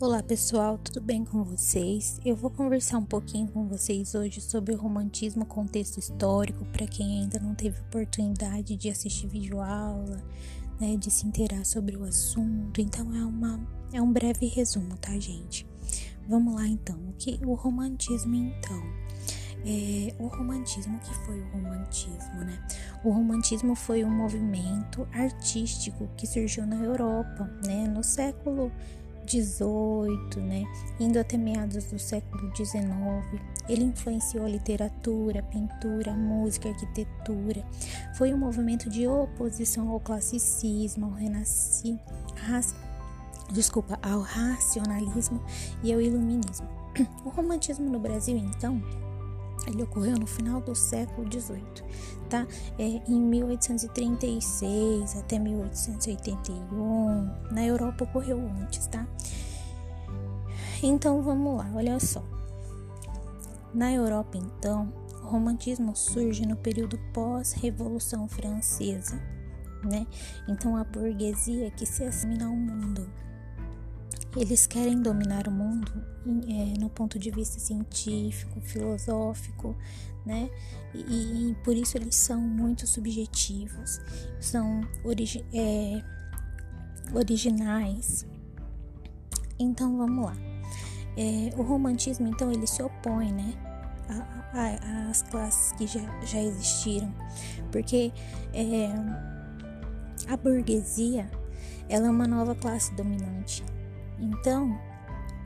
Olá pessoal, tudo bem com vocês? Eu vou conversar um pouquinho com vocês hoje sobre o romantismo contexto histórico para quem ainda não teve oportunidade de assistir vídeo aula, né, de se inteirar sobre o assunto. Então é uma é um breve resumo, tá, gente? Vamos lá então. O que o romantismo então? É, o romantismo, o que foi o romantismo, né? O romantismo foi um movimento artístico que surgiu na Europa, né, no século 18, né, indo até meados do século 19. Ele influenciou a literatura, pintura, música, arquitetura. Foi um movimento de oposição ao classicismo, ao renasci, desculpa, ao racionalismo e ao iluminismo. O romantismo no Brasil, então, ele ocorreu no final do século XVIII, tá? É, em 1836 até 1881. Na Europa ocorreu antes, tá? Então vamos lá, olha só. Na Europa, então, o romantismo surge no período pós-Revolução Francesa, né? Então a burguesia que se assimila ao mundo eles querem dominar o mundo é, no ponto de vista científico, filosófico, né? E, e por isso eles são muito subjetivos, são origi é, originais. Então vamos lá. É, o romantismo, então, ele se opõe, né? Às classes que já, já existiram, porque é, a burguesia ela é uma nova classe dominante então,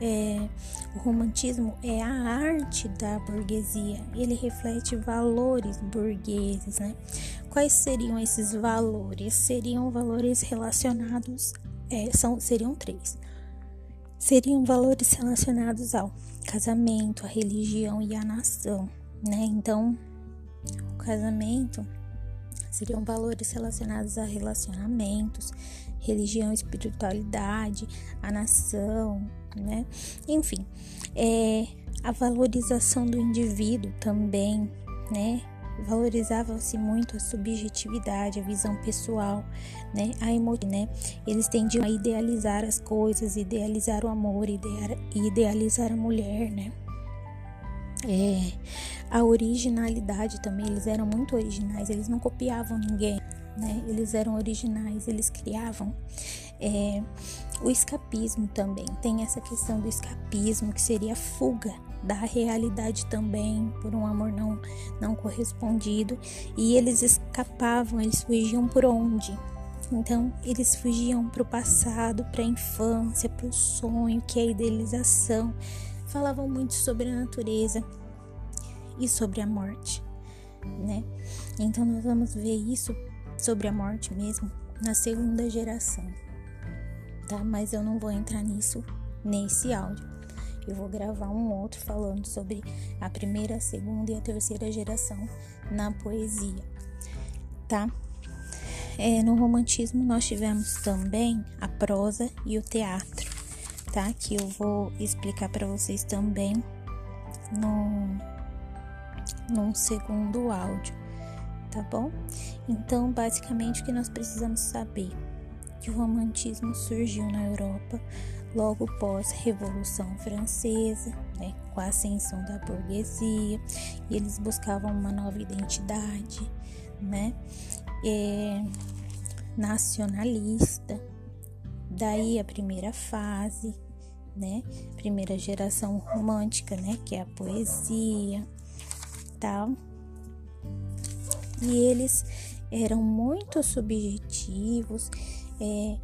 é, o romantismo é a arte da burguesia. Ele reflete valores burgueses, né? Quais seriam esses valores? Seriam valores relacionados, é, são, seriam três. Seriam valores relacionados ao casamento, à religião e à nação, né? Então, o casamento seriam valores relacionados a relacionamentos, religião, espiritualidade, a nação, né? Enfim, é, a valorização do indivíduo também, né? Valorizava-se muito a subjetividade, a visão pessoal, né? A emoção, né? Eles tendiam a idealizar as coisas, idealizar o amor, idealizar a mulher, né? É, a originalidade também, eles eram muito originais, eles não copiavam ninguém, né? Eles eram originais, eles criavam. É, o escapismo também tem essa questão do escapismo que seria a fuga da realidade também por um amor não não correspondido e eles escapavam, eles fugiam por onde? Então, eles fugiam para o passado, para a infância, para o sonho, que é a idealização. Falavam muito sobre a natureza e sobre a morte, né? Então, nós vamos ver isso sobre a morte mesmo na segunda geração, tá? Mas eu não vou entrar nisso nesse áudio. Eu vou gravar um outro falando sobre a primeira, a segunda e a terceira geração na poesia, tá? É, no romantismo nós tivemos também a prosa e o teatro, tá? Que eu vou explicar para vocês também no, num segundo áudio tá bom? Então, basicamente, o que nós precisamos saber? Que o romantismo surgiu na Europa logo pós Revolução Francesa, né, com a ascensão da burguesia, e eles buscavam uma nova identidade, né, é, nacionalista. Daí a primeira fase, né, primeira geração romântica, né, que é a poesia, tal. E eles eram muito subjetivos, é,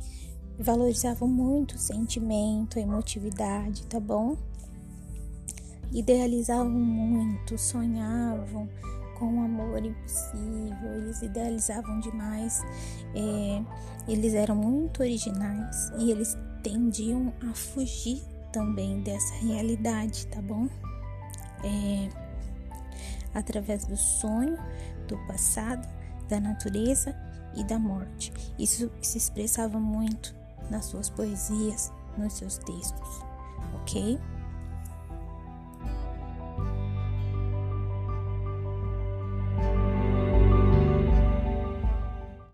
valorizavam muito o sentimento, a emotividade, tá bom? Idealizavam muito, sonhavam com um amor impossível, eles idealizavam demais, é, eles eram muito originais e eles tendiam a fugir também dessa realidade, tá bom? É, através do sonho, do passado, da natureza e da morte. Isso se expressava muito nas suas poesias, nos seus textos, ok?